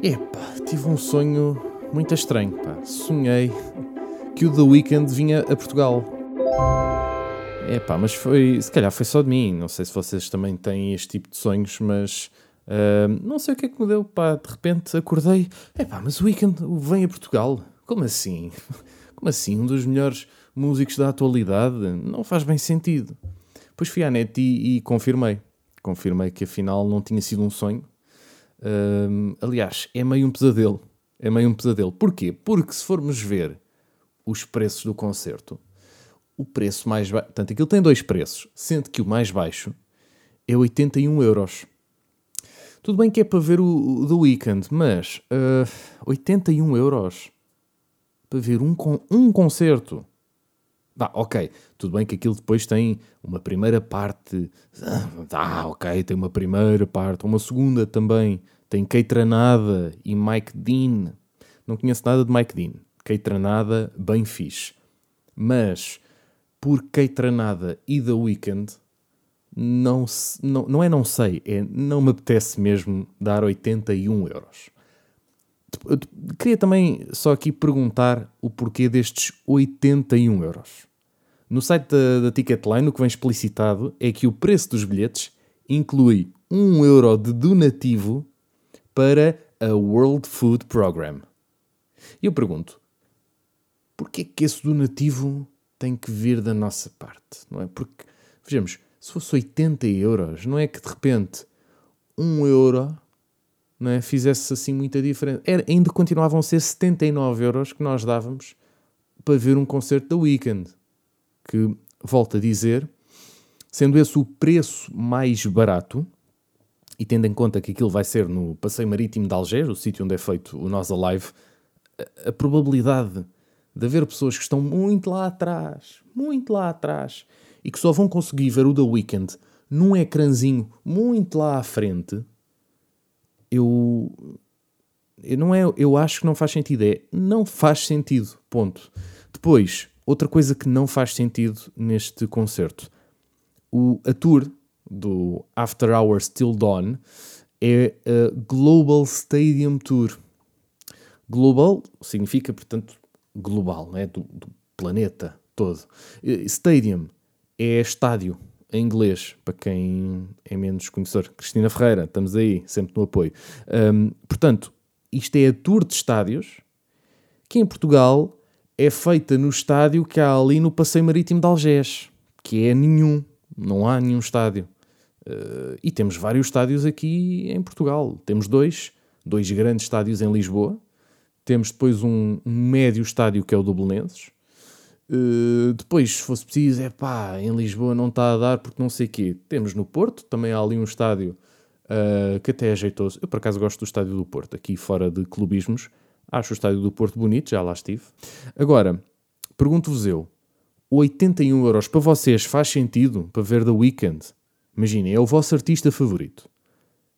Epá, tive um sonho muito estranho, pá. Sonhei que o The Weeknd vinha a Portugal. Epá, mas foi, se calhar foi só de mim. Não sei se vocês também têm este tipo de sonhos, mas uh, não sei o que é que me deu, pá. De repente acordei, epá, mas o Weeknd vem a Portugal? Como assim? Como assim? Um dos melhores músicos da atualidade? Não faz bem sentido. Depois fui à net e, e confirmei. Confirmei que afinal não tinha sido um sonho. Uh, aliás, é meio um pesadelo. É meio um pesadelo. Porquê? Porque se formos ver os preços do concerto, o preço mais baixo. Portanto, aquilo tem dois preços, sendo que o mais baixo é 81 euros. Tudo bem que é para ver o, o The Weeknd, mas uh, 81 euros para ver um, um concerto. Bah, ok, tudo bem que aquilo depois tem uma primeira parte. Ah, ok, tem uma primeira parte, uma segunda também. Tem Kate Ranada e Mike Dean. Não conheço nada de Mike Dean. Kate Ranada, bem fixe. Mas por Kate Ranada e The Weeknd, não, não, não é não sei, é não me apetece mesmo dar 81 euros. Queria também só aqui perguntar o porquê destes 81 euros. No site da, da Ticketline, o que vem explicitado é que o preço dos bilhetes inclui 1 euro de donativo para a World Food Program. E eu pergunto, porquê que esse donativo tem que vir da nossa parte? Não é? Porque, vejamos, se fosse 80 euros, não é que de repente 1 euro não é, fizesse assim muita diferença. Era, ainda continuavam a ser 79 euros que nós dávamos para ver um concerto da Weekend. Que, volto a dizer, sendo esse o preço mais barato, e tendo em conta que aquilo vai ser no Passeio Marítimo de Alger, o sítio onde é feito o Nós Alive, a, a probabilidade de haver pessoas que estão muito lá atrás, muito lá atrás, e que só vão conseguir ver o The Weeknd num ecrãzinho muito lá à frente, eu, eu não é, eu acho que não faz sentido, é não faz sentido, ponto. Depois, outra coisa que não faz sentido neste concerto, o, a tour do After Hours Till Dawn é a Global Stadium Tour. Global significa, portanto, global, né? do, do planeta todo. Stadium é estádio, em inglês, para quem é menos conhecedor. Cristina Ferreira, estamos aí, sempre no apoio. Um, portanto, isto é a tour de estádios, que em Portugal é feita no estádio que há ali no Passeio Marítimo de Algés, que é nenhum, não há nenhum estádio. Uh, e temos vários estádios aqui em Portugal. Temos dois, dois grandes estádios em Lisboa. Temos depois um, um médio estádio que é o do Belenenses Uh, depois, se fosse preciso, é pá, em Lisboa não está a dar porque não sei o quê. Temos no Porto, também há ali um estádio uh, que até é jeitoso. Eu, por acaso, gosto do estádio do Porto, aqui fora de clubismos. Acho o estádio do Porto bonito, já lá estive. Agora, pergunto-vos eu, 81 euros para vocês faz sentido para ver The Weeknd? Imaginem, é o vosso artista favorito.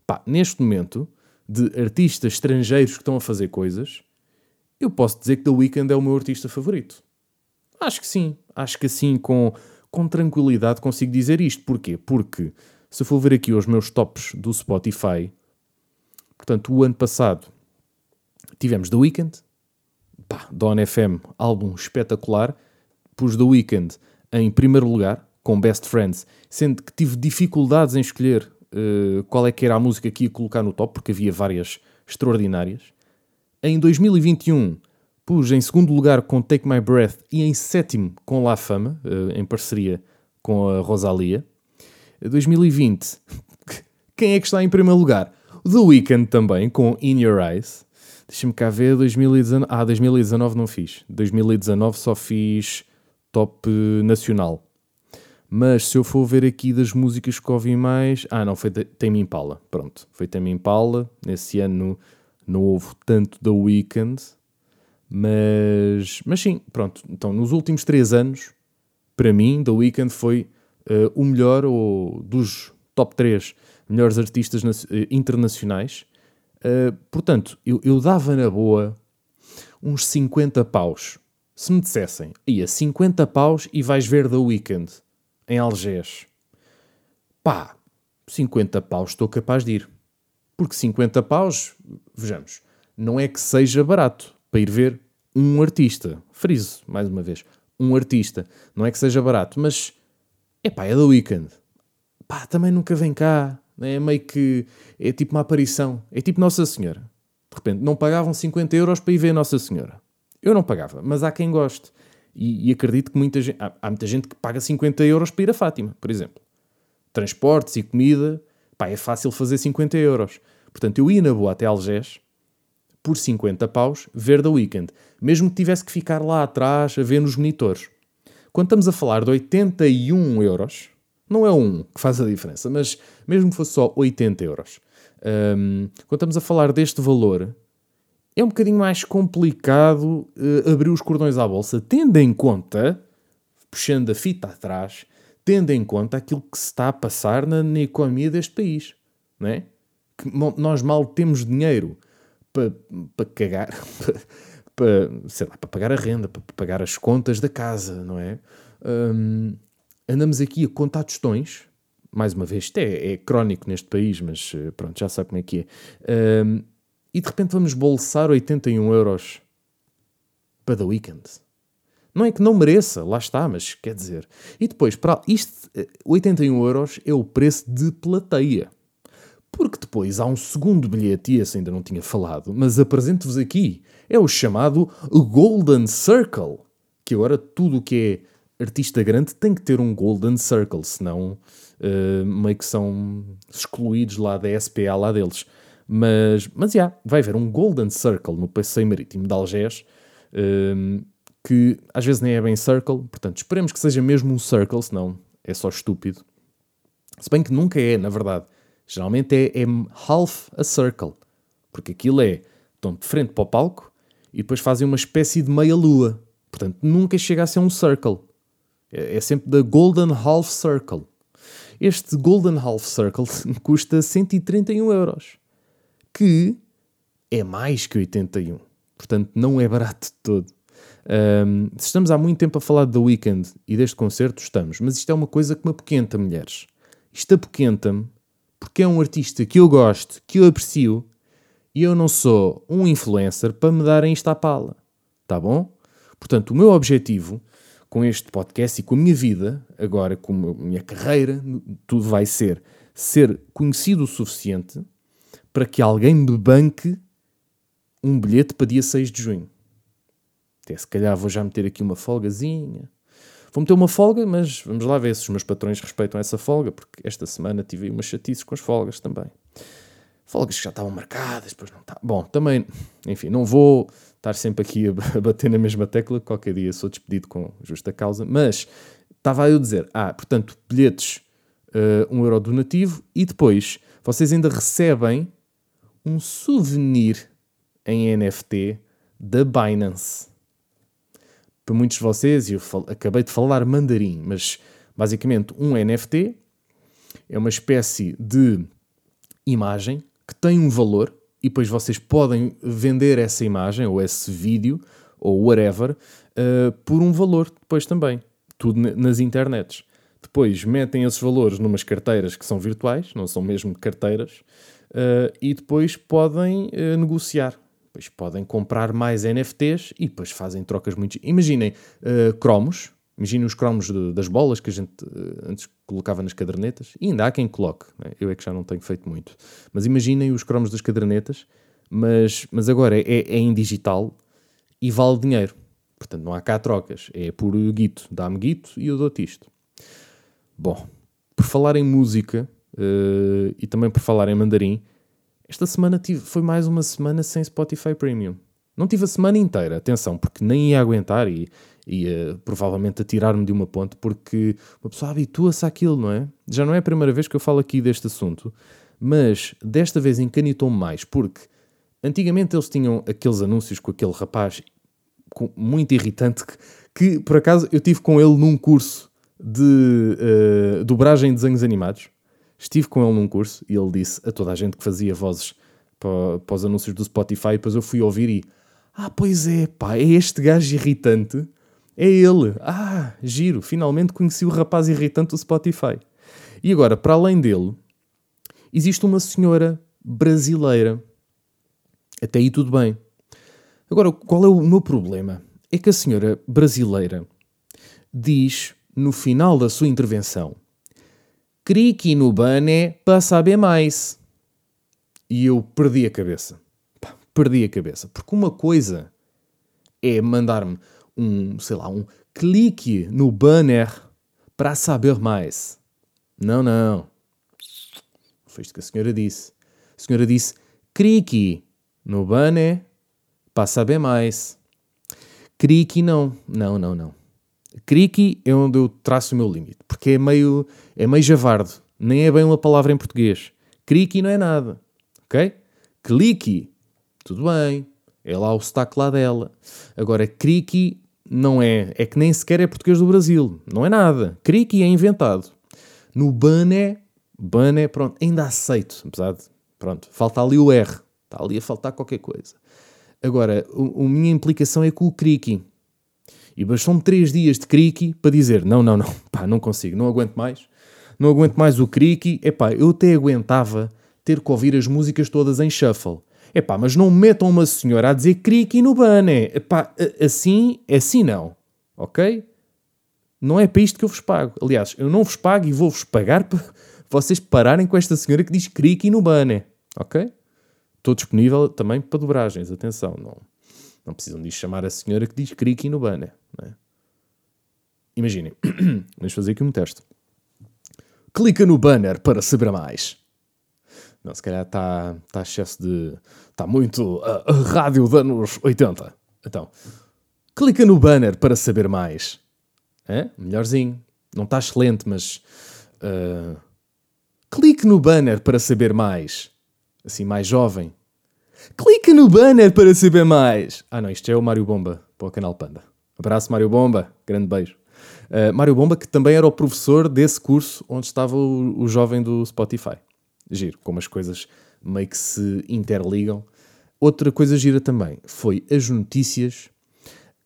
Pá, neste momento, de artistas estrangeiros que estão a fazer coisas, eu posso dizer que The Weeknd é o meu artista favorito. Acho que sim. Acho que assim, com, com tranquilidade, consigo dizer isto. Porquê? Porque se for ver aqui os meus tops do Spotify, portanto, o ano passado tivemos The Weeknd, pá, Don FM, álbum espetacular, pus The Weeknd em primeiro lugar, com Best Friends, sendo que tive dificuldades em escolher uh, qual é que era a música que ia colocar no top, porque havia várias extraordinárias. Em 2021 Pus em segundo lugar com Take My Breath e em sétimo com La Fama, eh, em parceria com a Rosalia. 2020, quem é que está em primeiro lugar? The Weeknd também, com In Your Eyes. Deixa-me cá ver, 2019... Ah, 2019 não fiz. 2019 só fiz top nacional. Mas se eu for ver aqui das músicas que ouvi mais... Ah, não, foi Tame Impala. Pronto, foi Tame Impala. Nesse ano não houve tanto The Weeknd. Mas, mas sim, pronto. Então, nos últimos três anos, para mim, The Weeknd foi uh, o melhor ou dos top 3 melhores artistas uh, internacionais. Uh, portanto, eu, eu dava na boa uns 50 paus. Se me dissessem, ia 50 paus e vais ver The Weeknd em Algés. Pá, 50 paus estou capaz de ir. Porque 50 paus, vejamos, não é que seja barato para ir ver um artista. Friso, mais uma vez, um artista. Não é que seja barato, mas é pá, é da Weekend. Pá, também nunca vem cá. É meio que. É tipo uma aparição. É tipo Nossa Senhora. De repente, não pagavam 50 euros para ir ver Nossa Senhora. Eu não pagava, mas há quem goste. E, e acredito que muita gente, há, há, muita gente que paga 50 euros para ir a Fátima, por exemplo. Transportes e comida, pá, é fácil fazer 50 euros. Portanto, eu ia na boa até Algés, por 50 paus, ver da Weekend. Mesmo que tivesse que ficar lá atrás a ver nos monitores. Quando estamos a falar de 81 euros, não é um que faz a diferença, mas mesmo que fosse só 80 euros, um, quando estamos a falar deste valor, é um bocadinho mais complicado uh, abrir os cordões à bolsa, tendo em conta, puxando a fita atrás, tendo em conta aquilo que se está a passar na, na economia deste país, não é? Que nós mal temos dinheiro para, para cagar, para, para, sei lá, para pagar a renda, para pagar as contas da casa, não é? Um, andamos aqui a contar tostões, mais uma vez, isto é, é, crónico neste país, mas eh, pronto, já sabe como é que é. Um, e de repente vamos bolsar 81 euros para The Weekend. Não é que não mereça, lá está, mas quer dizer. E depois, para isto, 81 eh, euros é o preço de plateia. Porque depois há um segundo bilhete, e esse ainda não tinha falado, mas apresento-vos aqui. É o chamado Golden Circle. Que agora tudo o que é artista grande tem que ter um Golden Circle, senão uh, meio que são excluídos lá da SPA lá deles. Mas, mas yeah, vai haver um Golden Circle no passeio marítimo de Algés, uh, que às vezes nem é bem Circle, portanto esperemos que seja mesmo um Circle, senão é só estúpido. Se bem que nunca é, na verdade. Geralmente é, é half a circle, porque aquilo é, estão de frente para o palco e depois fazem uma espécie de meia-lua. Portanto, nunca chega a ser um circle. É, é sempre da Golden Half Circle. Este Golden Half Circle custa 131 euros, que é mais que 81. Portanto, não é barato de todo. Um, estamos há muito tempo a falar do Weekend e deste concerto, estamos. Mas isto é uma coisa que me apoquenta, mulheres. Isto apoquenta-me porque é um artista que eu gosto, que eu aprecio, e eu não sou um influencer para me darem isto à pala. Tá bom? Portanto, o meu objetivo com este podcast e com a minha vida, agora com a minha carreira, tudo vai ser ser conhecido o suficiente para que alguém me banque um bilhete para dia 6 de junho. Até se calhar vou já meter aqui uma folgazinha Vou meter uma folga, mas vamos lá ver se os meus patrões respeitam essa folga, porque esta semana tive umas chatices com as folgas também. Folgas que já estavam marcadas, depois não está. Bom, também, enfim, não vou estar sempre aqui a bater na mesma tecla, qualquer dia sou despedido com justa causa, mas estava a eu dizer, ah, portanto, bilhetes, uh, um euro donativo e depois vocês ainda recebem um souvenir em NFT da Binance. Para muitos de vocês, eu acabei de falar mandarim, mas basicamente um NFT é uma espécie de imagem que tem um valor e depois vocês podem vender essa imagem ou esse vídeo ou whatever uh, por um valor depois também. Tudo nas internets. Depois metem esses valores numas carteiras que são virtuais, não são mesmo carteiras, uh, e depois podem uh, negociar depois podem comprar mais NFTs e depois fazem trocas muito. Imaginem cromos, imaginem os cromos de, das bolas que a gente uh, antes colocava nas cadernetas, e ainda há quem coloque, né? eu é que já não tenho feito muito. Mas imaginem os cromos das cadernetas, mas, mas agora é, é em digital e vale dinheiro. Portanto, não há cá trocas, é por guito, dá-me guito e eu dou-te isto. Bom, por falar em música uh, e também por falar em mandarim, esta semana tive, foi mais uma semana sem Spotify Premium. Não tive a semana inteira, atenção, porque nem ia aguentar e ia provavelmente a tirar-me de uma ponte, porque uma pessoa habitua-se àquilo, não é? Já não é a primeira vez que eu falo aqui deste assunto, mas desta vez encanitou-me mais, porque antigamente eles tinham aqueles anúncios com aquele rapaz muito irritante que, que por acaso eu tive com ele num curso de uh, dobragem de desenhos animados Estive com ele num curso e ele disse a toda a gente que fazia vozes para, para os anúncios do Spotify, depois eu fui ouvir e ah, pois é, pá, é este gajo irritante. É ele. Ah, giro, finalmente conheci o rapaz irritante do Spotify. E agora, para além dele, existe uma senhora brasileira. Até aí tudo bem. Agora, qual é o meu problema? É que a senhora brasileira diz no final da sua intervenção: Crique no bané para saber mais. E eu perdi a cabeça. Perdi a cabeça. Porque uma coisa é mandar-me um, sei lá, um clique no banner para saber mais. Não, não. Foi isto que a senhora disse. A senhora disse clique no banner para saber mais. Criqui não. Não, não, não. Criqui é onde eu traço o meu limite, porque é meio, é meio javardo, nem é bem uma palavra em português. Criqui não é nada, ok? Clique, tudo bem, é lá o sotaque lá dela. Agora, criqui não é, é que nem sequer é português do Brasil, não é nada. Criqui é inventado. No bané, bané, pronto, ainda aceito, apesar de, pronto, falta ali o R, está ali a faltar qualquer coisa. Agora, a, a minha implicação é com o criqui. E bastou-me três dias de criqui para dizer: não, não, não, pá, não consigo, não aguento mais. Não aguento mais o criqui. Epá, eu até aguentava ter que ouvir as músicas todas em shuffle. Epá, mas não metam uma senhora a dizer criqui no bané. Epá, assim, assim não. Ok? Não é para isto que eu vos pago. Aliás, eu não vos pago e vou-vos pagar para vocês pararem com esta senhora que diz criqui no bané. Ok? Estou disponível também para dobragens, atenção, não, não precisam de chamar a senhora que diz criqui no banner. É? Imaginem, vamos fazer aqui um teste. Clica no banner para saber mais. Não, se calhar está tá excesso de. Está muito uh, rádio de anos 80. Então, clica no banner para saber mais. É? Melhorzinho. Não está excelente, mas. Uh, clique no banner para saber mais assim mais jovem. Clica no banner para saber mais. Ah não, isto é o Mário Bomba, para o canal Panda. Abraço Mário Bomba, grande beijo. Uh, Mário Bomba, que também era o professor desse curso onde estava o, o jovem do Spotify. Giro, como as coisas meio que se interligam. Outra coisa gira também foi as notícias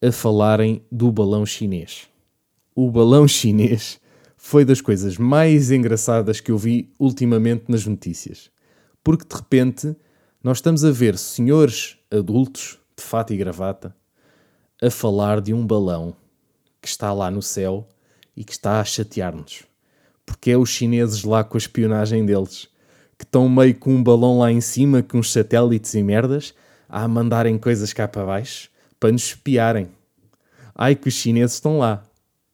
a falarem do balão chinês. O balão chinês foi das coisas mais engraçadas que eu vi ultimamente nas notícias porque de repente nós estamos a ver senhores adultos de fato e gravata a falar de um balão que está lá no céu e que está a chatear-nos. Porque é os chineses lá com a espionagem deles, que estão meio com um balão lá em cima, com uns satélites e merdas, a mandarem coisas cá para baixo para nos espiarem. Ai que os chineses estão lá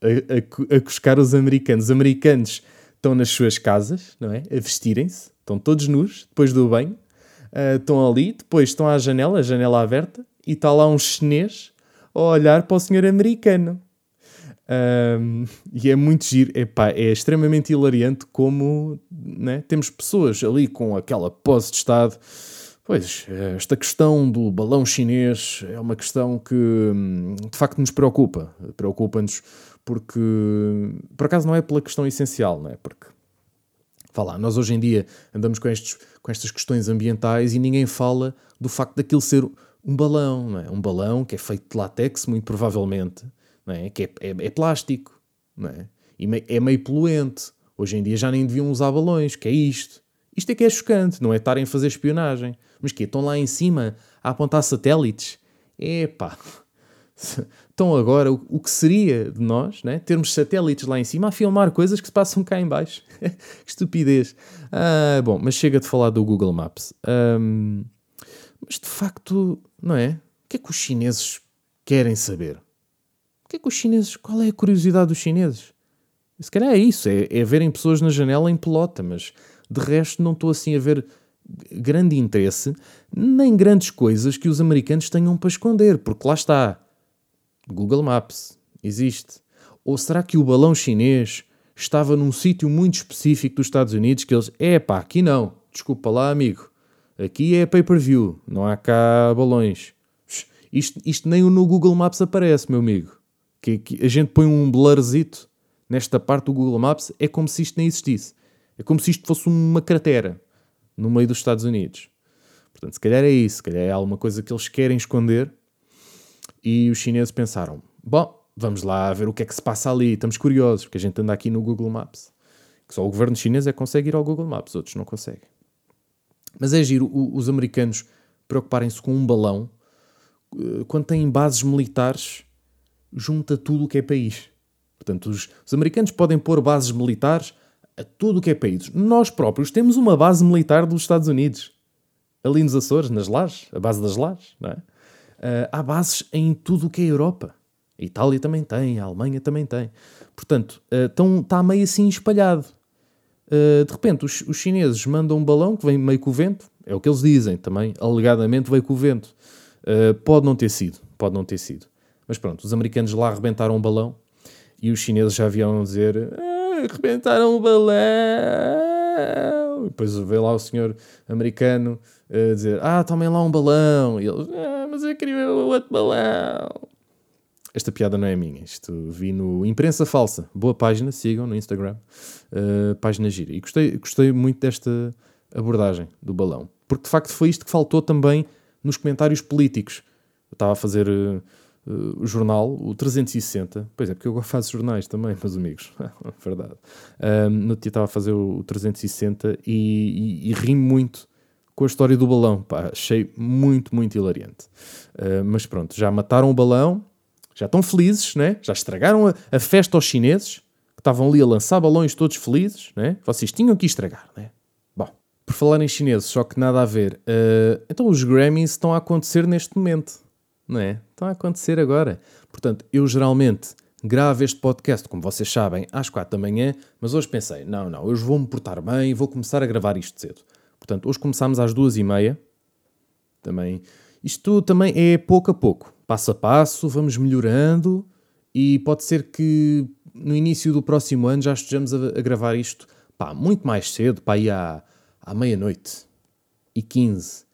a, a, a cuscar os americanos. Os americanos estão nas suas casas, não é? A vestirem-se, estão todos nus, depois do banho, uh, estão ali, depois estão à janela, a janela aberta, e está lá um chinês a olhar para o senhor americano. Um, e é muito giro, Epá, é extremamente hilariante como né, temos pessoas ali com aquela pose de Estado. Pois, esta questão do balão chinês é uma questão que de facto nos preocupa. Preocupa-nos porque, por acaso, não é pela questão essencial, não é? Porque Fala, nós hoje em dia andamos com, estes, com estas questões ambientais e ninguém fala do facto daquilo ser um balão, não é? Um balão que é feito de látex, muito provavelmente, não é? Que é, é, é plástico, não é? E é meio poluente. Hoje em dia já nem deviam usar balões, que é isto. Isto é que é chocante, não é estarem a fazer espionagem. Mas que Estão lá em cima a apontar satélites? Epá, Então agora, o, o que seria de nós, né? termos satélites lá em cima a filmar coisas que se passam cá em baixo? que estupidez. Ah, bom, mas chega de falar do Google Maps. Um, mas de facto, não é? O que é que os chineses querem saber? Que é que os chineses... Qual é a curiosidade dos chineses? Se calhar é isso, é, é verem pessoas na janela em pelota, mas de resto não estou assim a ver grande interesse nem grandes coisas que os americanos tenham para esconder, porque lá está Google Maps existe. Ou será que o balão chinês estava num sítio muito específico dos Estados Unidos que eles, é pá, aqui não, desculpa lá, amigo, aqui é pay-per-view, não há cá balões. Isto, isto nem no Google Maps aparece, meu amigo. Que, que a gente põe um blurzito nesta parte do Google Maps, é como se isto nem existisse. É como se isto fosse uma cratera no meio dos Estados Unidos. Portanto, se calhar é isso, se calhar é alguma coisa que eles querem esconder e os chineses pensaram: bom, vamos lá ver o que é que se passa ali, estamos curiosos, porque a gente anda aqui no Google Maps. Que só o governo chinês é que consegue ir ao Google Maps, outros não conseguem. Mas é giro, os americanos preocuparem-se com um balão uh, quando têm bases militares junto a tudo o que é país. Portanto, os, os americanos podem pôr bases militares a tudo o que é país. Nós próprios temos uma base militar dos Estados Unidos. Ali nos Açores, nas Lajes, a base das Lajes, não é? Uh, há bases em tudo o que é Europa. A Itália também tem, a Alemanha também tem. Portanto, uh, está meio assim espalhado. Uh, de repente, os, os, chineses mandam um balão que vem meio com o vento, é o que eles dizem também, alegadamente veio com o vento. Uh, pode não ter sido, pode não ter sido. Mas pronto, os americanos lá arrebentaram um balão e os chineses já vieram dizer ah, arrebentaram o balão. E depois veio lá o senhor americano a dizer ah, tomem lá um balão. E eles, ah, mas eu queria outro balão. Esta piada não é minha, isto vi no Imprensa Falsa, boa página, sigam no Instagram, uh, página gira. E gostei, gostei muito desta abordagem do balão, porque de facto foi isto que faltou também nos comentários políticos. Eu estava a fazer uh, uh, jornal, o 360, pois é, porque eu faço jornais também, meus amigos, verdade. no dia estava a fazer o 360 e, e, e ri muito com a história do balão, Pá, achei muito, muito hilariante. mas pronto, já mataram o balão já estão felizes, né? já estragaram a, a festa aos chineses, que estavam ali a lançar balões todos felizes, né? vocês tinham que estragar. Né? Por falar em chineses, só que nada a ver, uh, então os Grammys estão a acontecer neste momento, não é? Estão a acontecer agora. Portanto, eu geralmente gravo este podcast, como vocês sabem, às quatro da manhã, mas hoje pensei, não, não, hoje vou-me portar bem e vou começar a gravar isto cedo. Portanto, hoje começámos às duas e meia, também, isto também é pouco a pouco passo a passo, vamos melhorando e pode ser que no início do próximo ano já estejamos a, a gravar isto pá, muito mais cedo, para ir à, à meia-noite e 15.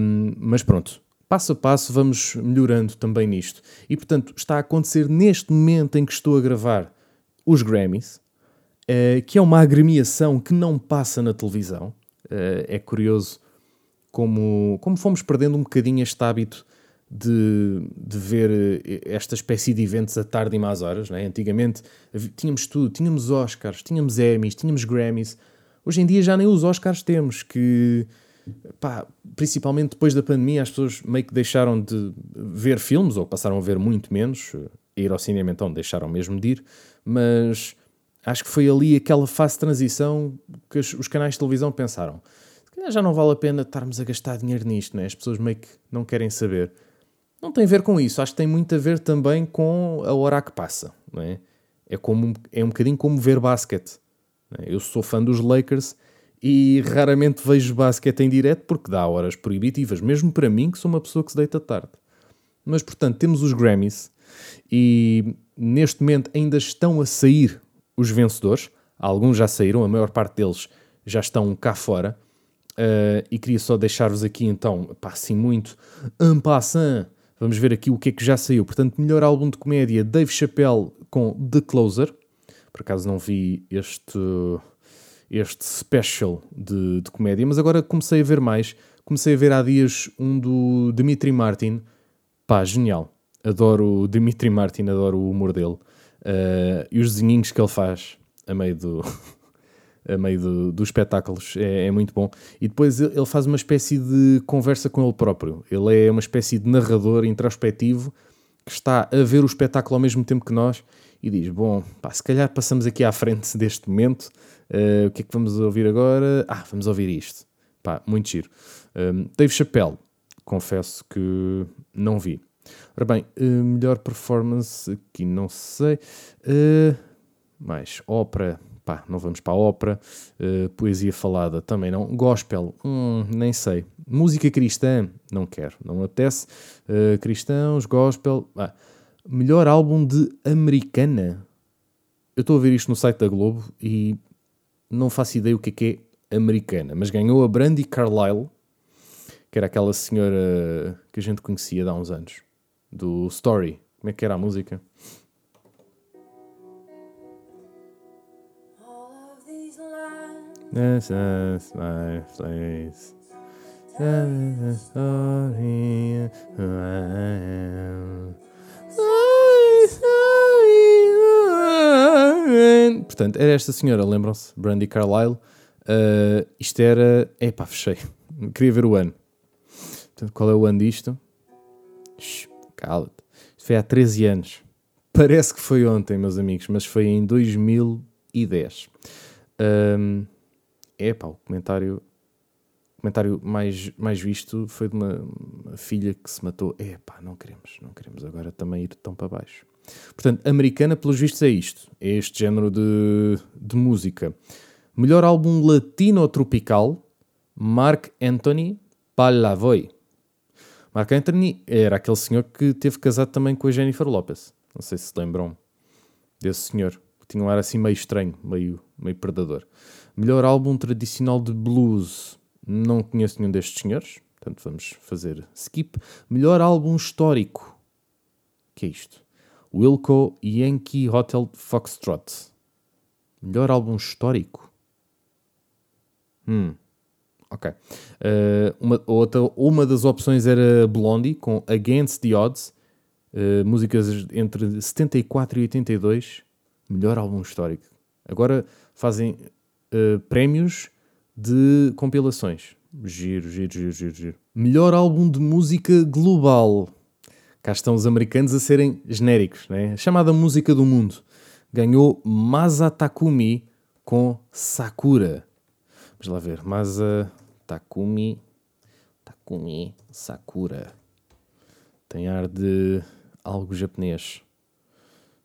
Um, mas pronto, passo a passo vamos melhorando também nisto. E portanto, está a acontecer neste momento em que estou a gravar os Grammys, uh, que é uma agremiação que não passa na televisão. Uh, é curioso como, como fomos perdendo um bocadinho este hábito de, de ver eh, esta espécie de eventos à tarde e más horas. Né? Antigamente tínhamos tudo, tínhamos Oscars, tínhamos Emmys, tínhamos Grammys. Hoje em dia já nem os Oscars temos, que pá, principalmente depois da pandemia as pessoas meio que deixaram de ver filmes, ou passaram a ver muito menos, ir ao cinema então deixaram mesmo de ir, mas acho que foi ali aquela fase de transição que os canais de televisão pensaram já não vale a pena estarmos a gastar dinheiro nisto, né? as pessoas meio que não querem saber. Não tem a ver com isso, acho que tem muito a ver também com a hora que passa. Não é? Como, é um bocadinho como ver basquete. É? Eu sou fã dos Lakers e raramente vejo basquete em direto porque dá horas proibitivas, mesmo para mim, que sou uma pessoa que se deita tarde. Mas, portanto, temos os Grammys e neste momento ainda estão a sair os vencedores. Alguns já saíram, a maior parte deles já estão cá fora. Uh, e queria só deixar-vos aqui então, pá, assim muito en passant, Vamos ver aqui o que é que já saiu. Portanto, melhor álbum de comédia, Dave Chappelle com The Closer. Por acaso não vi este, este special de, de comédia, mas agora comecei a ver mais. Comecei a ver há dias um do Dimitri Martin. Pá, genial. Adoro o Dimitri Martin, adoro o humor dele. Uh, e os desenhinhos que ele faz a meio do, a meio do, dos espetáculos, é, é, muito bom. E depois ele faz uma espécie de conversa com ele próprio. Ele é uma espécie de narrador introspectivo que está a ver o espetáculo ao mesmo tempo que nós e diz: Bom, pá, se calhar passamos aqui à frente deste momento. Uh, o que é que vamos ouvir agora? Ah, vamos ouvir isto. Pá, muito giro. Um, Dave Chappelle, confesso que não vi. Ora bem, uh, melhor performance aqui, não sei. Uh, mais ópera pá, não vamos para a ópera, uh, poesia falada também não, gospel, hum, nem sei, música cristã, não quero, não apetece, uh, cristãos, gospel, ah, melhor álbum de americana. Eu estou a ver isto no site da Globo e não faço ideia o que é que é americana, mas ganhou a Brandy Carlile, que era aquela senhora que a gente conhecia há uns anos, do Story. Como é que era a música? This is my place. Is the story I am. Portanto, era esta senhora, lembram-se? Brandy Carlile. Uh, isto era. Epá, fechei. Queria ver o ano. Portanto, qual é o ano disto? Cala-te. Isto foi há 13 anos. Parece que foi ontem, meus amigos, mas foi em 2010. Um, é pá, o comentário, comentário mais, mais visto foi de uma, uma filha que se matou. É pá, não queremos, não queremos agora também ir tão para baixo. Portanto, americana, pelos vistos, é isto. É este género de, de música. Melhor álbum latino tropical, Mark Anthony Palavoy. Mark Anthony era aquele senhor que teve casado também com a Jennifer Lopez. Não sei se se lembram desse senhor. Que tinha um ar assim meio estranho, meio, meio predador. Melhor álbum tradicional de blues. Não conheço nenhum destes senhores. Portanto, vamos fazer skip. Melhor álbum histórico. que é isto? Wilco Yankee Hotel Foxtrot. Melhor álbum histórico? Hum. Ok. Uh, uma, outra, uma das opções era Blondie, com Against the Odds. Uh, músicas entre 74 e 82. Melhor álbum histórico. Agora fazem uh, prémios de compilações. Giro, giro, giro, giro, giro. Melhor álbum de música global. Cá estão os americanos a serem genéricos, né? A chamada música do mundo. Ganhou Masatakumi com Sakura. Vamos lá ver. Masa Takumi. Takumi Sakura. Tem ar de algo japonês.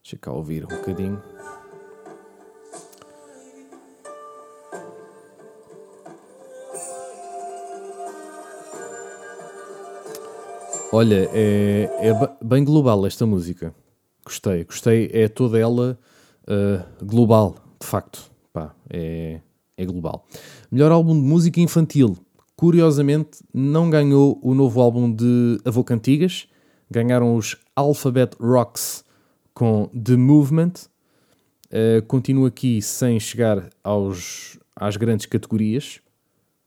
Deixa cá ouvir um bocadinho. Olha, é, é bem global esta música. Gostei, gostei. É toda ela uh, global, de facto. Pá, é, é global. Melhor álbum de música infantil. Curiosamente, não ganhou o novo álbum de Avô Cantigas. Ganharam os Alphabet Rocks com The Movement. Uh, continuo aqui sem chegar aos, às grandes categorias.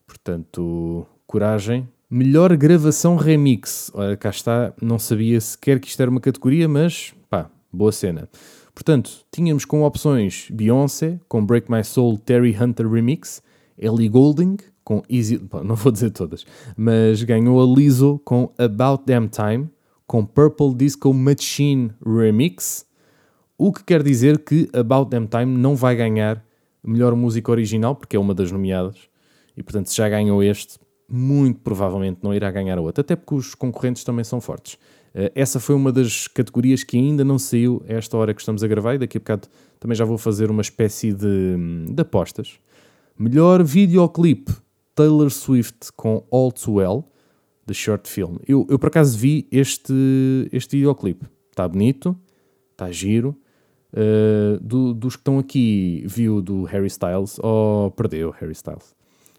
Portanto, coragem. Melhor gravação remix. Ora, cá está, não sabia sequer que isto era uma categoria, mas pá, boa cena. Portanto, tínhamos como opções Beyoncé com Break My Soul Terry Hunter Remix, Ellie Goulding com Easy, não vou dizer todas, mas ganhou a Lizzo com About Damn Time, com Purple Disco Machine Remix, o que quer dizer que About Damn Time não vai ganhar melhor música original, porque é uma das nomeadas, e portanto se já ganhou este, muito provavelmente não irá ganhar a outra, até porque os concorrentes também são fortes. Uh, essa foi uma das categorias que ainda não saiu a esta hora que estamos a gravar e daqui a bocado também já vou fazer uma espécie de, de apostas. Melhor videoclipe, Taylor Swift com All Too Well, de short film. Eu, eu por acaso vi este, este videoclipe. Está bonito, está giro. Uh, do, dos que estão aqui, viu do Harry Styles, oh, perdeu Harry Styles,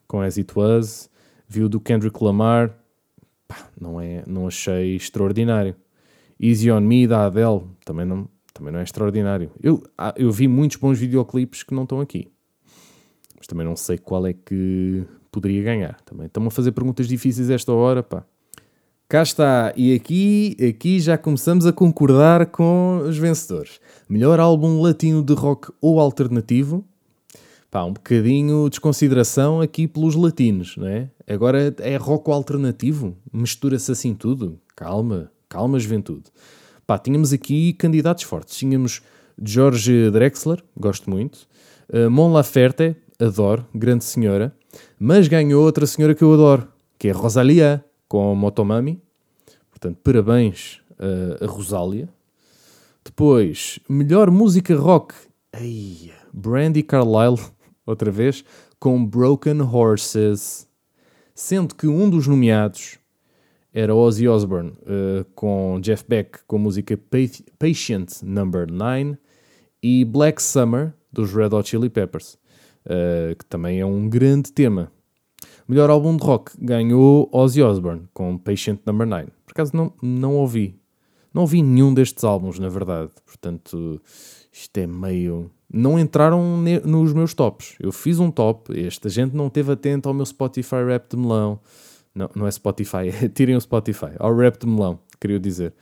com As It Was viu do Kendrick Lamar, pá, não, é, não achei extraordinário. Easy On Me da Adele, também não, também não é extraordinário. Eu, ah, eu vi muitos bons videoclipes que não estão aqui, mas também não sei qual é que poderia ganhar. Também estão a fazer perguntas difíceis esta hora, pá. Cá está, e aqui, aqui já começamos a concordar com os vencedores. Melhor álbum latino de rock ou alternativo, pá, um bocadinho desconsideração aqui pelos latinos, não é? Agora é rock alternativo, mistura-se assim tudo. Calma, calma, juventude. Pá, tínhamos aqui candidatos fortes. Tínhamos George Drexler, gosto muito. Uh, Mon Laferte, adoro, grande senhora. Mas ganhou outra senhora que eu adoro, que é Rosalia, com Motomami. Portanto, parabéns uh, a Rosália. Depois, melhor música rock. Ai, Brandy Carlile outra vez, com Broken Horses, sendo que um dos nomeados era Ozzy Osbourne uh, com Jeff Beck com a música Patient Number 9 e Black Summer dos Red Hot Chili Peppers, uh, que também é um grande tema. Melhor álbum de rock ganhou Ozzy Osbourne com Patient Number 9. Por acaso não, não ouvi. Não ouvi nenhum destes álbuns, na verdade. Portanto, isto é meio não entraram nos meus tops. Eu fiz um top, esta gente não esteve atento ao meu Spotify Rap de melão. Não, não é Spotify, é, tirem o Spotify, ao Rap de melão, queria dizer.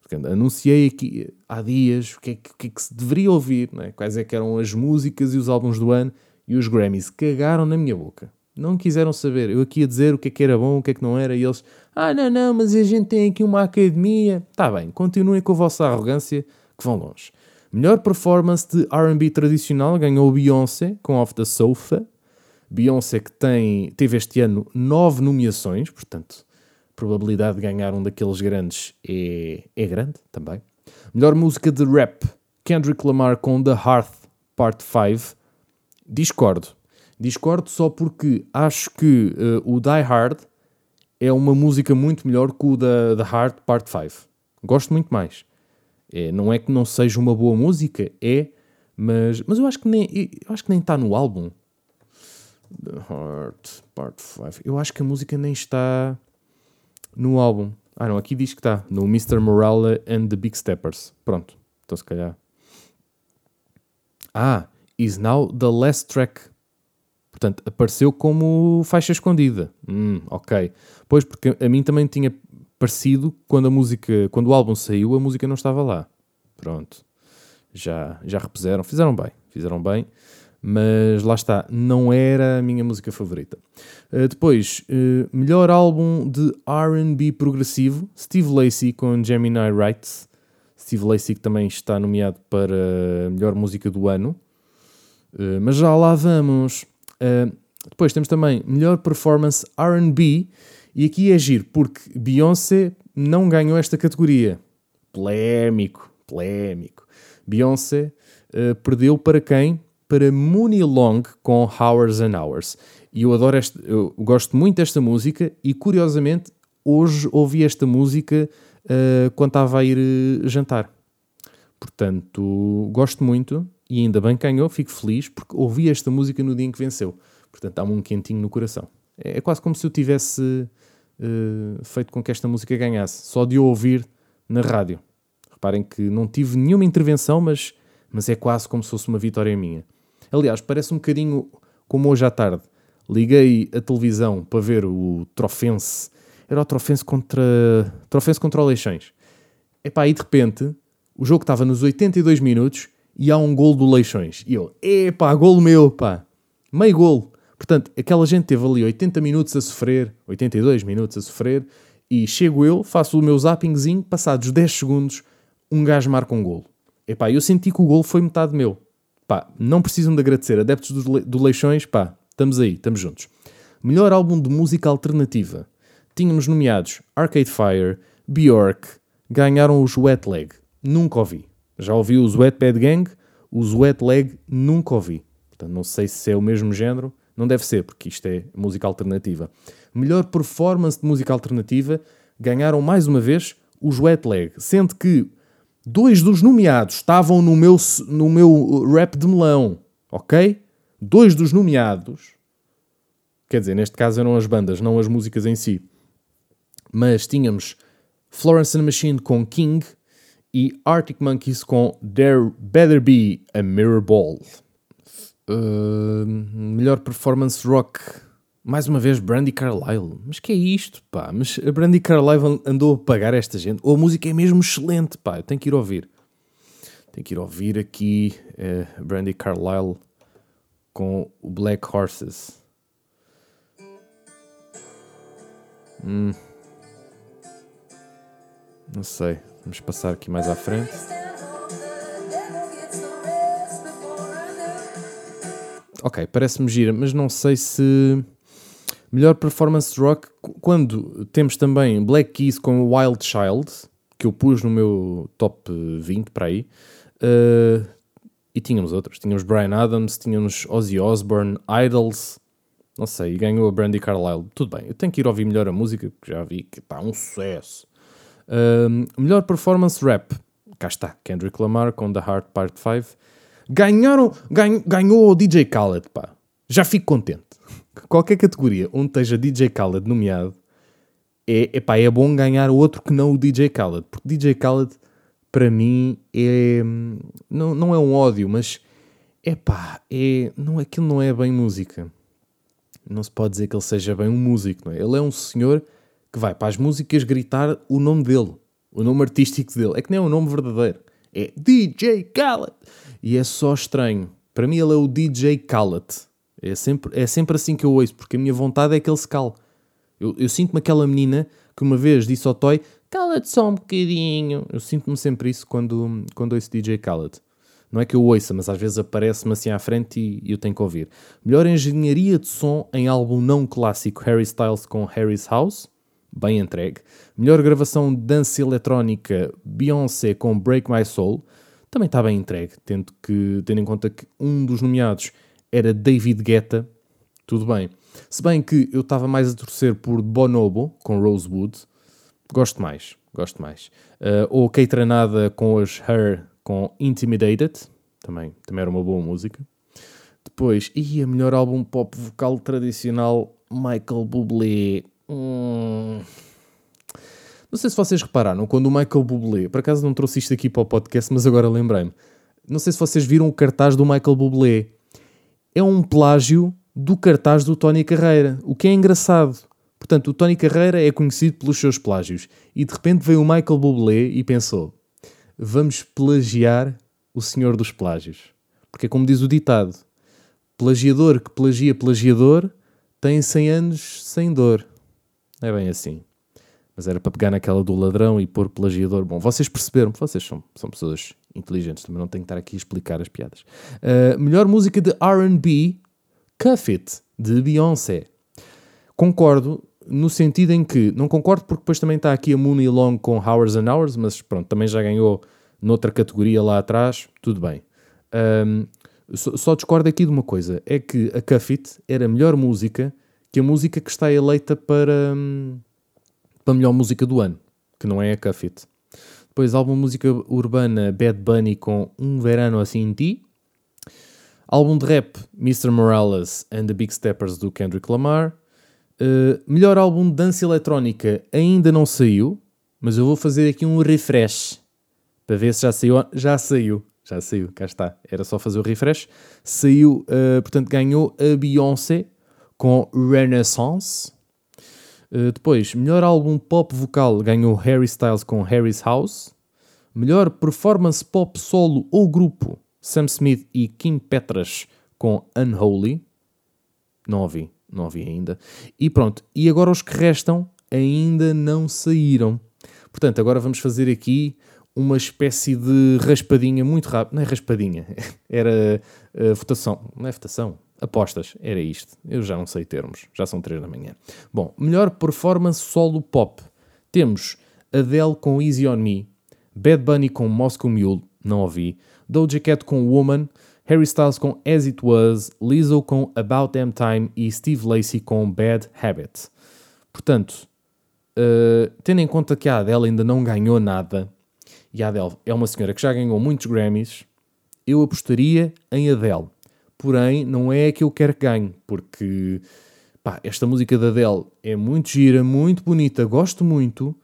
Porque anunciei aqui há dias o que é que, que, é que se deveria ouvir, é? quais é eram as músicas e os álbuns do ano, e os Grammys cagaram na minha boca. Não quiseram saber. Eu aqui a dizer o que é que era bom, o que é que não era, e eles, ah, não, não, mas a gente tem aqui uma academia. Tá bem, continuem com a vossa arrogância, que vão longe. Melhor performance de RB tradicional ganhou Beyoncé com Off the Sofa. Beyoncé que tem, teve este ano nove nomeações, portanto, a probabilidade de ganhar um daqueles grandes é, é grande também. Melhor música de rap, Kendrick Lamar com The Hearth Part 5. Discordo. Discordo só porque acho que uh, o Die Hard é uma música muito melhor que o da The Heart Part 5. Gosto muito mais. É, não é que não seja uma boa música, é, mas, mas eu acho que nem eu acho que nem está no álbum. The Heart Part 5. Eu acho que a música nem está no álbum. Ah, não, aqui diz que está no Mr. Morale and the Big Steppers. Pronto, então se calhar. Ah, is now the last track. Portanto, apareceu como faixa escondida. Hum, ok. Pois, porque a mim também tinha parecido quando a música, quando o álbum saiu, a música não estava lá. Pronto. Já, já repuseram, fizeram bem, fizeram bem, mas lá está, não era a minha música favorita. Uh, depois, uh, melhor álbum de RB progressivo, Steve Lacey com Gemini Rights. Steve Lacey que também está nomeado para melhor música do ano. Uh, mas já lá vamos. depois temos também melhor performance RB e aqui é giro, porque Beyoncé não ganhou esta categoria. Polémico, polémico. Beyoncé uh, perdeu para quem? Para Mooney Long com Hours and Hours. E eu adoro esta, eu gosto muito desta música e curiosamente hoje ouvi esta música uh, quando estava a ir uh, jantar. Portanto, gosto muito e ainda bem que ganhou, fico feliz porque ouvi esta música no dia em que venceu. Portanto, dá-me um quentinho no coração. É, é quase como se eu tivesse uh, feito com que esta música ganhasse, só de ouvir na rádio. Reparem que não tive nenhuma intervenção, mas, mas é quase como se fosse uma vitória minha. Aliás, parece um bocadinho como hoje à tarde. Liguei a televisão para ver o Trofense. Era o Trofense contra, Trofense contra o Leixões. Epá, e de repente, o jogo estava nos 82 minutos e há um gol do Leixões. E eu, epá, gol meu, pá. Meio gol. Portanto, aquela gente teve ali 80 minutos a sofrer, 82 minutos a sofrer, e chego eu, faço o meu zappingzinho, passados 10 segundos, um gajo marca um golo. Epá, eu senti que o golo foi metade meu. Pá, não precisam de agradecer. Adeptos do, Le do Leixões, pá, estamos aí, estamos juntos. Melhor álbum de música alternativa. Tínhamos nomeados Arcade Fire, Bjork, ganharam os Wet Leg. Nunca ouvi. Já ouvi os Wet Bad Gang, os Wet Leg nunca ouvi. Portanto, não sei se é o mesmo género, não deve ser, porque isto é música alternativa. Melhor performance de música alternativa ganharam mais uma vez os Wet Leg, sendo que dois dos nomeados estavam no meu, no meu rap de melão, ok? Dois dos nomeados, quer dizer, neste caso eram as bandas, não as músicas em si, mas tínhamos Florence and Machine com King e Arctic Monkeys com There Better Be a Mirror Ball. Melhor performance rock. Mais uma vez, Brandy Carlile. Mas que é isto, pá? Mas a Brandy Carlile andou a pagar esta gente. Ou a música é mesmo excelente, pá. Eu tenho que ir ouvir. Tenho que ir ouvir aqui uh, Brandy Carlile com o Black Horses. Hum. Não sei. Vamos passar aqui mais à frente. Ok, parece-me gira, mas não sei se. Melhor performance rock, quando temos também Black Keys com Wild Child, que eu pus no meu top 20 para aí, uh, e tínhamos outros. Tínhamos Brian Adams, tínhamos Ozzy Osbourne, Idols, não sei, ganhou a Brandy Carlile. Tudo bem, eu tenho que ir ouvir melhor a música, porque já vi que está um sucesso. Uh, melhor performance rap, cá está, Kendrick Lamar com The Heart Part 5. Ganharam, ganho, ganhou o DJ Khaled, pá. Já fico contente. Qualquer categoria onde esteja DJ Khaled nomeado, é, epá, é bom ganhar outro que não o DJ Khaled. Porque DJ Khaled, para mim, é... Não, não é um ódio, mas... Epá, é, não, aquilo não é bem música. Não se pode dizer que ele seja bem um músico, não é? Ele é um senhor que vai para as músicas gritar o nome dele. O nome artístico dele. É que nem é o nome verdadeiro. É DJ Khaled. E é só estranho. Para mim ele é o DJ Khaled. É sempre, é sempre assim que eu ouço, porque a minha vontade é que ele se cale. Eu, eu sinto-me aquela menina que uma vez disse ao Toy: cala-te só um bocadinho. Eu sinto-me sempre isso quando, quando ouço DJ Khaled. Não é que eu ouça, mas às vezes aparece-me assim à frente e, eu tenho que ouvir. Melhor engenharia de som em álbum não clássico Harry Styles com Harry's House. Bem entregue. Melhor gravação de dança eletrónica Beyoncé com Break My Soul. Também está bem entregue, tendo, que, tendo em conta que um dos nomeados era David Guetta. Tudo bem. Se bem que eu estava mais a torcer por Bonobo com Rosewood. Gosto mais, gosto mais. Uh, ou Kate Ranada com as Her com Intimidated, também, também era uma boa música. Depois, e a melhor álbum pop vocal tradicional, Michael Bublé. Hum... Não sei se vocês repararam, quando o Michael Bublé, por acaso não trouxe isto aqui para o podcast, mas agora lembrei-me. Não sei se vocês viram o cartaz do Michael Bublé. É um plágio do cartaz do Tony Carreira, o que é engraçado. Portanto, o Tony Carreira é conhecido pelos seus plágios. E de repente veio o Michael Bublé e pensou: vamos plagiar o senhor dos plágios. Porque é como diz o ditado: plagiador que plagia plagiador tem 100 anos sem dor. É bem assim. Mas era para pegar naquela do ladrão e pôr plagiador. Bom, vocês perceberam, vocês são, são pessoas inteligentes, também não tenho que estar aqui a explicar as piadas. Uh, melhor música de RB, Cuff It, de Beyoncé. Concordo, no sentido em que, não concordo porque depois também está aqui a Mooney Long com Hours and Hours, mas pronto, também já ganhou noutra categoria lá atrás, tudo bem. Um, só, só, discordo aqui de uma coisa, é que a Cuff It era melhor música que a música que está eleita para, hum, para melhor música do ano, que não é a Cuff It. Depois, álbum música urbana Bad Bunny com Um Verano Assim em Ti. Álbum de rap Mr. Morales and the Big Steppers do Kendrick Lamar. Uh, melhor álbum de dança eletrónica ainda não saiu, mas eu vou fazer aqui um refresh para ver se já saiu. Já saiu, já saiu, cá está. Era só fazer o refresh. Saiu, uh, portanto, ganhou a Beyoncé com Renaissance. Uh, depois, melhor álbum pop vocal ganhou Harry Styles com Harry's House. Melhor performance pop solo ou grupo Sam Smith e Kim Petras com Unholy. Não ouvi não ouvi ainda. E pronto, e agora os que restam ainda não saíram. Portanto, agora vamos fazer aqui uma espécie de raspadinha muito rápida. Não é raspadinha, era uh, votação. Não é votação, apostas. Era isto. Eu já não sei termos, já são três da manhã. Bom, melhor performance solo pop. Temos Adele com Easy On Me, Bad Bunny com Moscow Mule, não ouvi, Doja Cat com Woman, Harry Styles com As It Was, Lizzo com About Damn Time e Steve Lacey com Bad Habit. Portanto, uh, tendo em conta que a Adele ainda não ganhou nada, e a Adele é uma senhora que já ganhou muitos Grammys, eu apostaria em Adele. Porém, não é a que eu quero que ganhe, porque pá, esta música da Adele é muito gira, muito bonita, gosto muito,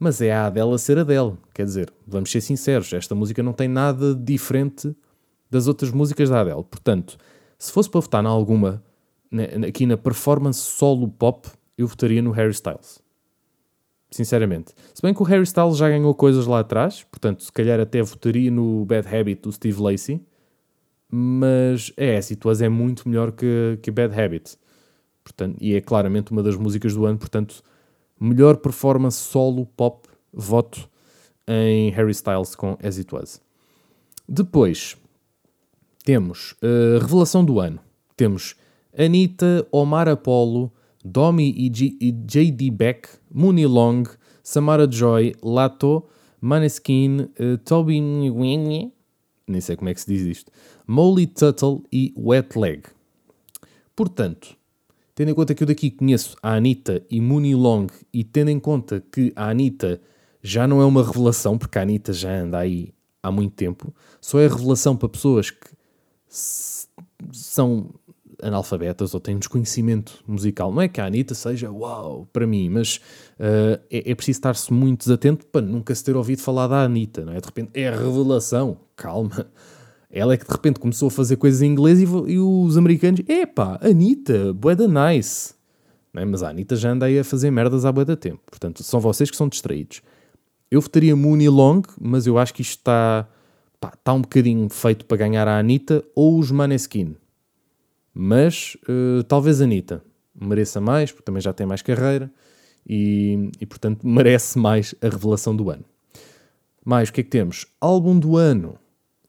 mas é a Adele a ser Adele. Quer dizer, vamos ser sinceros, esta música não tem nada diferente das outras músicas da Adele. Portanto, se fosse para votar em alguma, aqui na performance solo pop, eu votaria no Harry Styles. Sinceramente. Se bem que o Harry Styles já ganhou coisas lá atrás, portanto, se calhar até votaria no Bad Habit do Steve Lacey. Mas é, a Situas é muito melhor que, que Bad Habit. Portanto, e é claramente uma das músicas do ano, portanto, melhor performance solo pop, voto em Harry Styles com As It Was. Depois, temos uh, Revelação do Ano. Temos Anitta, Omar Apollo, Domi e, e J.D. Beck, Mooney Long, Samara Joy, Lato, Maneskin, uh, Toby nem sei como é que se diz isto, Molly Tuttle e Wet Leg. Portanto, tendo em conta que eu daqui conheço a Anitta e Mooney Long e tendo em conta que a Anitta já não é uma revelação, porque a Anitta já anda aí há muito tempo, só é revelação para pessoas que são analfabetas ou têm desconhecimento musical. Não é que a Anitta seja uau para mim, mas uh, é, é, preciso estar-se muito desatento para nunca se ter ouvido falar da Anitta, não é? De repente é a revelação, calma. Ela é que de repente começou a fazer coisas em inglês e, e os americanos, epá, Anitta, bué nice. Não é? Mas a Anitta já anda aí a fazer merdas há bué da tempo. Portanto, são vocês que são distraídos. Eu votaria Mooney Long, mas eu acho que isto está está um bocadinho feito para ganhar a Anitta ou os Maneskin. Mas uh, talvez Anitta mereça mais, porque também já tem mais carreira e, e, portanto merece mais a revelação do ano. Mais o que é que temos? Álbum do ano: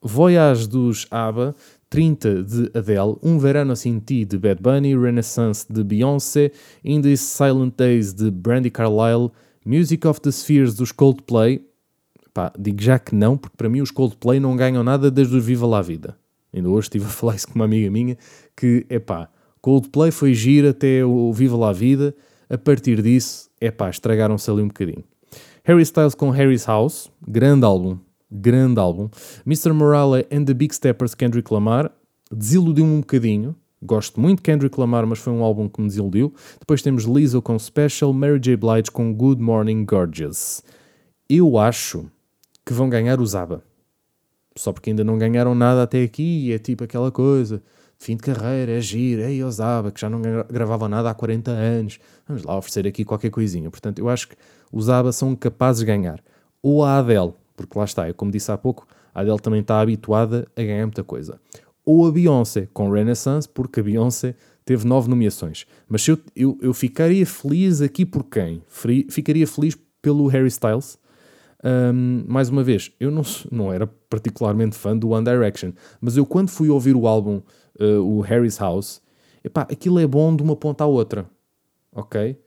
Voyage dos ABBA, 30 de Adele, Um Verano Assim Ti de Bad Bunny, Renaissance de Beyoncé, In These Silent Days de Brandy Carlile, Music of the Spheres dos Coldplay. Pá, digo já que não, porque para mim os Coldplay não ganham nada desde o Viva La Vida. Ainda hoje estive a falar isso com uma amiga minha, que, é Coldplay foi giro até o Viva La Vida, a partir disso, é estragaram-se ali um bocadinho. Harry Styles com Harry's House, grande álbum, grande álbum. Mr. Morale and the Big Steppers, Kendrick Lamar, desiludiu-me um bocadinho. Gosto muito de Kendrick Lamar, mas foi um álbum que me desiludiu. Depois temos Lizzo com Special, Mary J. Blige com Good Morning Gorgeous. Eu acho que vão ganhar os ABBA. Só porque ainda não ganharam nada até aqui é tipo aquela coisa fim de carreira, é giro, é Osaba, que já não gravava nada há 40 anos, vamos lá oferecer aqui qualquer coisinha. Portanto, eu acho que os ABBA são capazes de ganhar. Ou a Adele, porque lá está, como disse há pouco, a Adele também está habituada a ganhar muita coisa. Ou a Beyoncé, com Renaissance, porque a Beyoncé teve nove nomeações. Mas eu, eu, eu ficaria feliz aqui por quem? Ficaria feliz pelo Harry Styles. Um, mais uma vez, eu não, não era particularmente fã do One Direction, mas eu quando fui ouvir o álbum uh, o Harry's House, epá, aquilo é bom de uma ponta à outra, ok?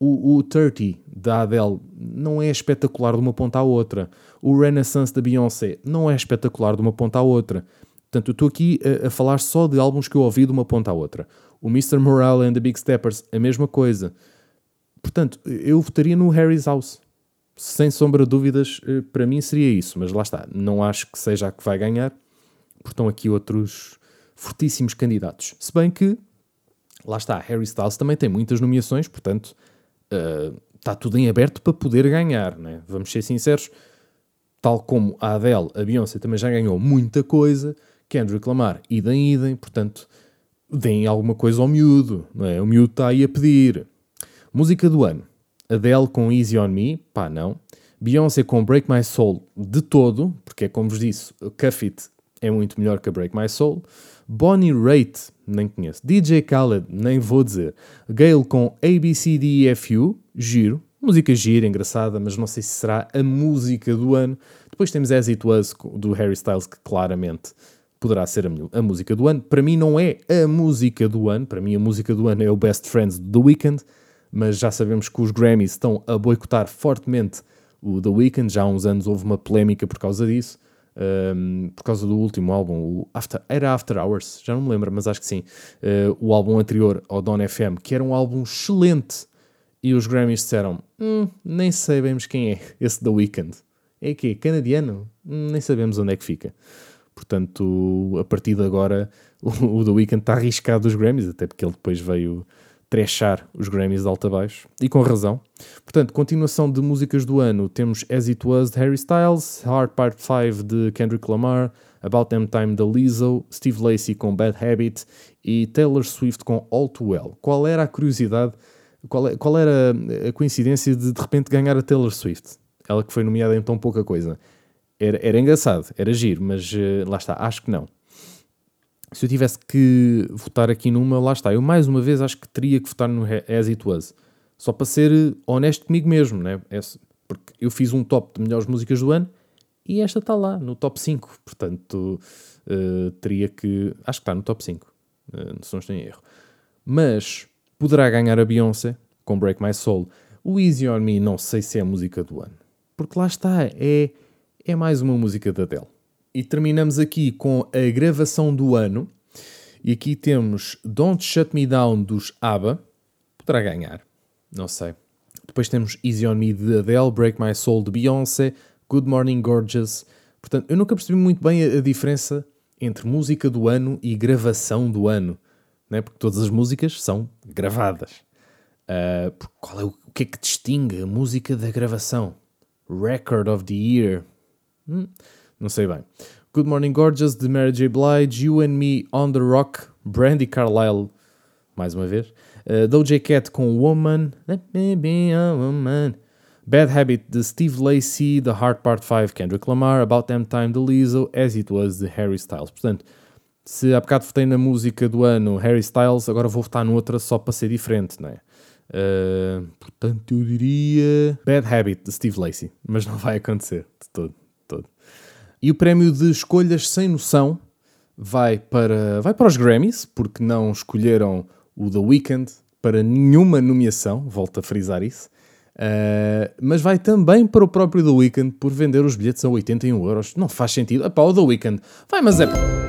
O, o 30 da Adele não é espetacular de uma ponta à outra. O Renaissance da Beyoncé não é espetacular de uma ponta à outra. Portanto, eu estou aqui a, a, falar só de álbuns que eu ouvi de uma ponta à outra. O Mr. Morale and the Big Steppers, a mesma coisa. Portanto, eu votaria no Harry's House. Sem sombra de dúvidas, eh, para mim seria isso. Mas lá está, não acho que seja a que vai ganhar. Porque estão aqui outros, fortíssimos candidatos. Se bem que, lá está, Harry Styles também tem muitas nomeações, portanto, uh, está tudo em aberto para poder ganhar, né? Vamos ser sinceros. Tal como a Adele, a Beyoncé também já ganhou muita coisa, Kendrick Lamar, idem, idem, portanto, deem alguma coisa ao miúdo, não é? O miúdo está aí a pedir. Música do ano. Adele com Easy On Me, pá, não. Beyoncé com Break My Soul de todo, porque é como vos disse, Cuff It é muito melhor que a Break My Soul. Bonnie Raitt, nem conheço. DJ Khaled, nem vou dizer. Gale com ABCDEFU, giro. Música gira, engraçada, mas não sei se será a música do ano. Depois temos As It Was, do Harry Styles, que claramente poderá ser a, a, música do ano. Para mim não é a música do ano. Para mim a música do ano é o Best Friends do The Weeknd. Mas já sabemos que os Grammys estão a boicotar fortemente o The Weeknd. Já há uns anos houve uma polémica por causa disso um, por causa do último álbum, o After, era After Hours, já não me lembro, mas acho que sim. Uh, o álbum anterior ao Don FM, que era um álbum excelente, e os Grammys disseram: hm, nem sabemos quem é esse The Weeknd. É que canadiano? Hum, nem sabemos onde é que fica. Portanto, a partir de agora, o, o The Weeknd está arriscado dos Grammys, até porque ele depois veio trechar os Grammys de alta baixo, e com razão. Portanto, continuação de músicas do ano, temos As It Was de Harry Styles, Hard Part 5 de Kendrick Lamar, About Them Time de Lizzo, Steve Lacey com Bad Habit e Taylor Swift com All Too Well. Qual era a curiosidade, qual, é, qual era a coincidência de de repente ganhar a Taylor Swift? Ela que foi nomeada em tão pouca coisa. Era, era engraçado, era giro, mas uh, lá está, acho que não se eu tivesse que votar aqui numa, lá está. Eu mais uma vez acho que teria que votar no As It Was. Só para ser honesto comigo mesmo, né? É, porque eu fiz um top de melhores músicas do ano e esta está lá, no top 5. Portanto, uh, teria que. Acho que está no top 5, uh, eh, se não estou em erro. Mas poderá ganhar a Beyoncé com Break My Soul. O Easy On Me, não sei se é a música do ano. Porque lá está, é, é mais uma música da Adele. E terminamos aqui com a gravação do ano. E aqui temos Don't Shut Me Down dos ABBA. Poderá ganhar, não sei. Depois temos Easy On Me de Adele, Break My Soul de Beyoncé, Good Morning Gorgeous. Portanto, eu nunca percebi muito bem a, a diferença entre música do ano e gravação do ano. Né? Porque todas as músicas são gravadas. Uh, qual é o, o, que é que distingue a música da gravação? Record of the Year. Hum? Não sei bem. Good Morning Gorgeous, de Mary J. Blige, You and Me on the Rock, Brandy Carlile, mais uma vez. Uh, Doja Cat com Woman, Let Me Be a Woman. Bad Habit, de Steve Lacey, The Heart Part 5, Kendrick Lamar, About Them Time, de Lizzo, As It Was, de Harry Styles. Portanto, Se há bocado votei na música do ano Harry Styles, agora vou votar noutra só para ser diferente, não é? Uh, portanto, eu diria Bad Habit de Steve Lacey, mas não vai acontecer de todo. E o prémio de escolhas sem noção vai para, vai para os Grammys, porque não escolheram o The Weeknd para nenhuma nomeação, volto a frisar isso. Uh, mas vai também para o próprio The Weeknd por vender os bilhetes a 81 euros. Não faz sentido. Epá, o The Weeknd vai, mas é.